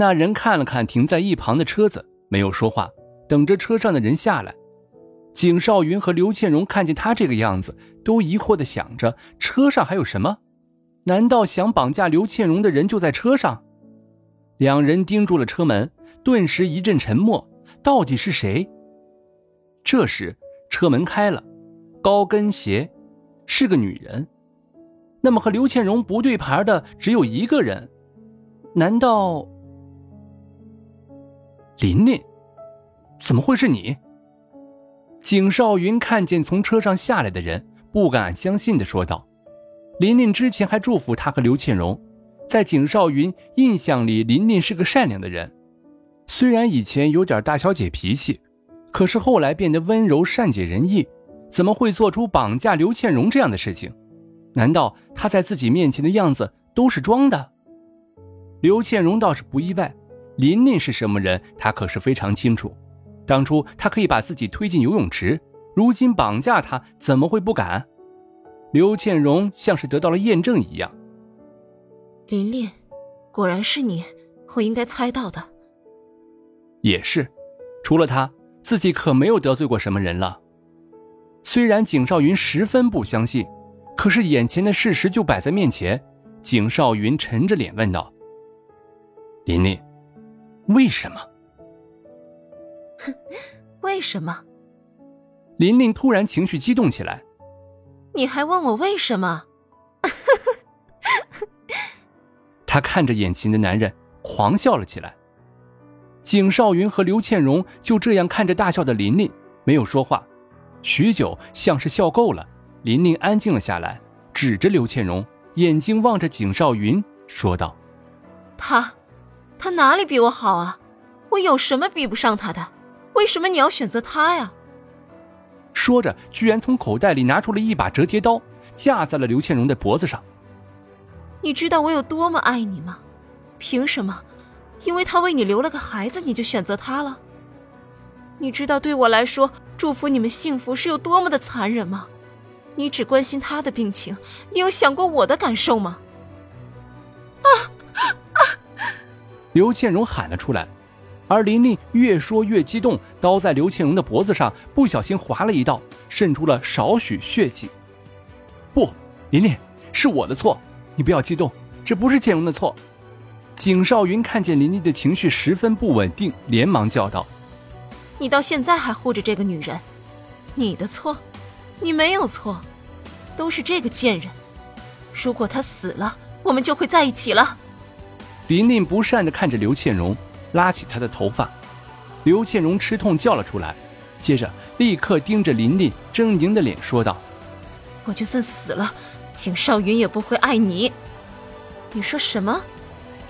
那人看了看停在一旁的车子，没有说话，等着车上的人下来。景少云和刘倩荣看见他这个样子，都疑惑的想着：车上还有什么？难道想绑架刘倩荣的人就在车上？两人盯住了车门，顿时一阵沉默。到底是谁？这时车门开了，高跟鞋，是个女人。那么和刘倩荣不对牌的只有一个人，难道？琳琳，怎么会是你？景少云看见从车上下来的人，不敢相信的说道：“琳琳之前还祝福他和刘倩荣，在景少云印象里，琳琳是个善良的人。虽然以前有点大小姐脾气，可是后来变得温柔善解人意，怎么会做出绑架刘倩荣这样的事情？难道她在自己面前的样子都是装的？”刘倩荣倒是不意外。琳琳是什么人，他可是非常清楚。当初他可以把自己推进游泳池，如今绑架他，怎么会不敢？刘倩荣像是得到了验证一样。琳琳，果然是你，我应该猜到的。也是，除了他，自己可没有得罪过什么人了。虽然景少云十分不相信，可是眼前的事实就摆在面前。景少云沉着脸问道：“琳琳。”为什么？哼，为什么？琳琳突然情绪激动起来。你还问我为什么？他看着眼前的男人，狂笑了起来。景少云和刘倩荣就这样看着大笑的琳琳，没有说话。许久，像是笑够了，琳琳安静了下来，指着刘倩荣，眼睛望着景少云，说道：“他。”他哪里比我好啊？我有什么比不上他的？为什么你要选择他呀？说着，居然从口袋里拿出了一把折叠刀，架在了刘倩荣的脖子上。你知道我有多么爱你吗？凭什么？因为他为你留了个孩子，你就选择他了？你知道对我来说，祝福你们幸福是有多么的残忍吗？你只关心他的病情，你有想过我的感受吗？刘倩荣喊了出来，而琳琳越说越激动，刀在刘倩荣的脖子上不小心划了一道，渗出了少许血迹。不，琳琳，是我的错，你不要激动，这不是倩荣的错。景少云看见琳琳的情绪十分不稳定，连忙叫道：“你到现在还护着这个女人，你的错，你没有错，都是这个贱人。如果她死了，我们就会在一起了。”琳琳不善地看着刘倩荣，拉起她的头发。刘倩荣吃痛叫了出来，接着立刻盯着琳琳狰狞的脸说道：“我就算死了，景少云也不会爱你。你说什么？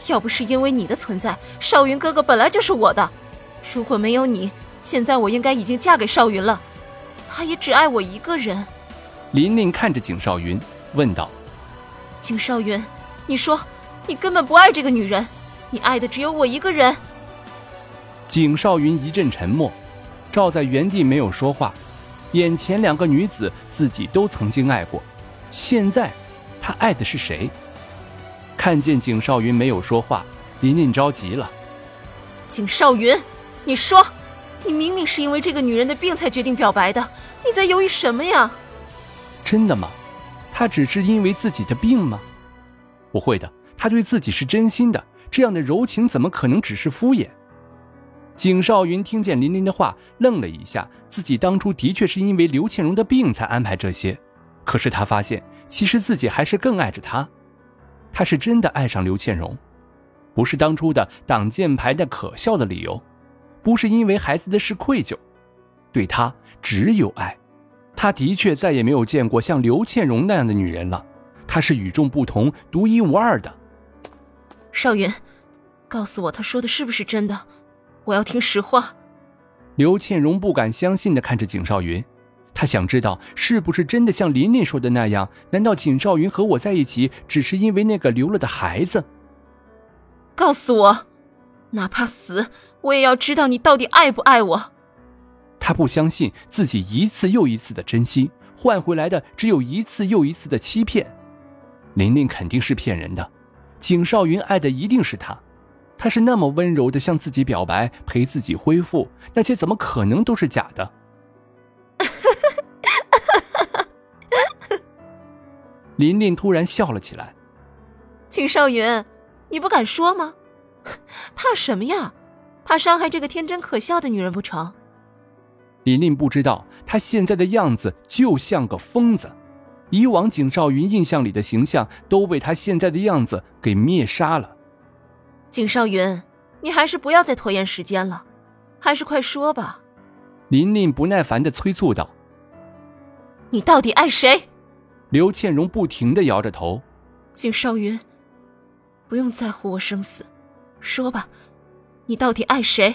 要不是因为你的存在，少云哥哥本来就是我的。如果没有你，现在我应该已经嫁给少云了。他也只爱我一个人。”琳琳看着景少云问道：“景少云，你说？”你根本不爱这个女人，你爱的只有我一个人。景少云一阵沉默，照在原地没有说话。眼前两个女子，自己都曾经爱过，现在他爱的是谁？看见景少云没有说话，琳琳着急了。景少云，你说，你明明是因为这个女人的病才决定表白的，你在犹豫什么呀？真的吗？他只是因为自己的病吗？不会的。他对自己是真心的，这样的柔情怎么可能只是敷衍？景少云听见琳琳的话，愣了一下。自己当初的确是因为刘倩荣的病才安排这些，可是他发现，其实自己还是更爱着她。他是真的爱上刘倩荣，不是当初的挡箭牌的可笑的理由，不是因为孩子的事愧疚，对他只有爱。他的确再也没有见过像刘倩荣那样的女人了，她是与众不同、独一无二的。少云，告诉我他说的是不是真的？我要听实话。刘倩荣不敢相信的看着景少云，她想知道是不是真的像琳琳说的那样？难道景少云和我在一起只是因为那个流了的孩子？告诉我，哪怕死，我也要知道你到底爱不爱我。他不相信自己一次又一次的真心换回来的只有一次又一次的欺骗。琳琳肯定是骗人的，景少云爱的一定是他，他是那么温柔的向自己表白，陪自己恢复，那些怎么可能都是假的？琳琳突然笑了起来。景少云，你不敢说吗？怕什么呀？怕伤害这个天真可笑的女人不成？琳琳不知道，她现在的样子就像个疯子。以往景少云印象里的形象都被他现在的样子给灭杀了。景少云，你还是不要再拖延时间了，还是快说吧。琳琳不耐烦的催促道：“你到底爱谁？”刘倩荣不停的摇着头。景少云，不用在乎我生死，说吧，你到底爱谁？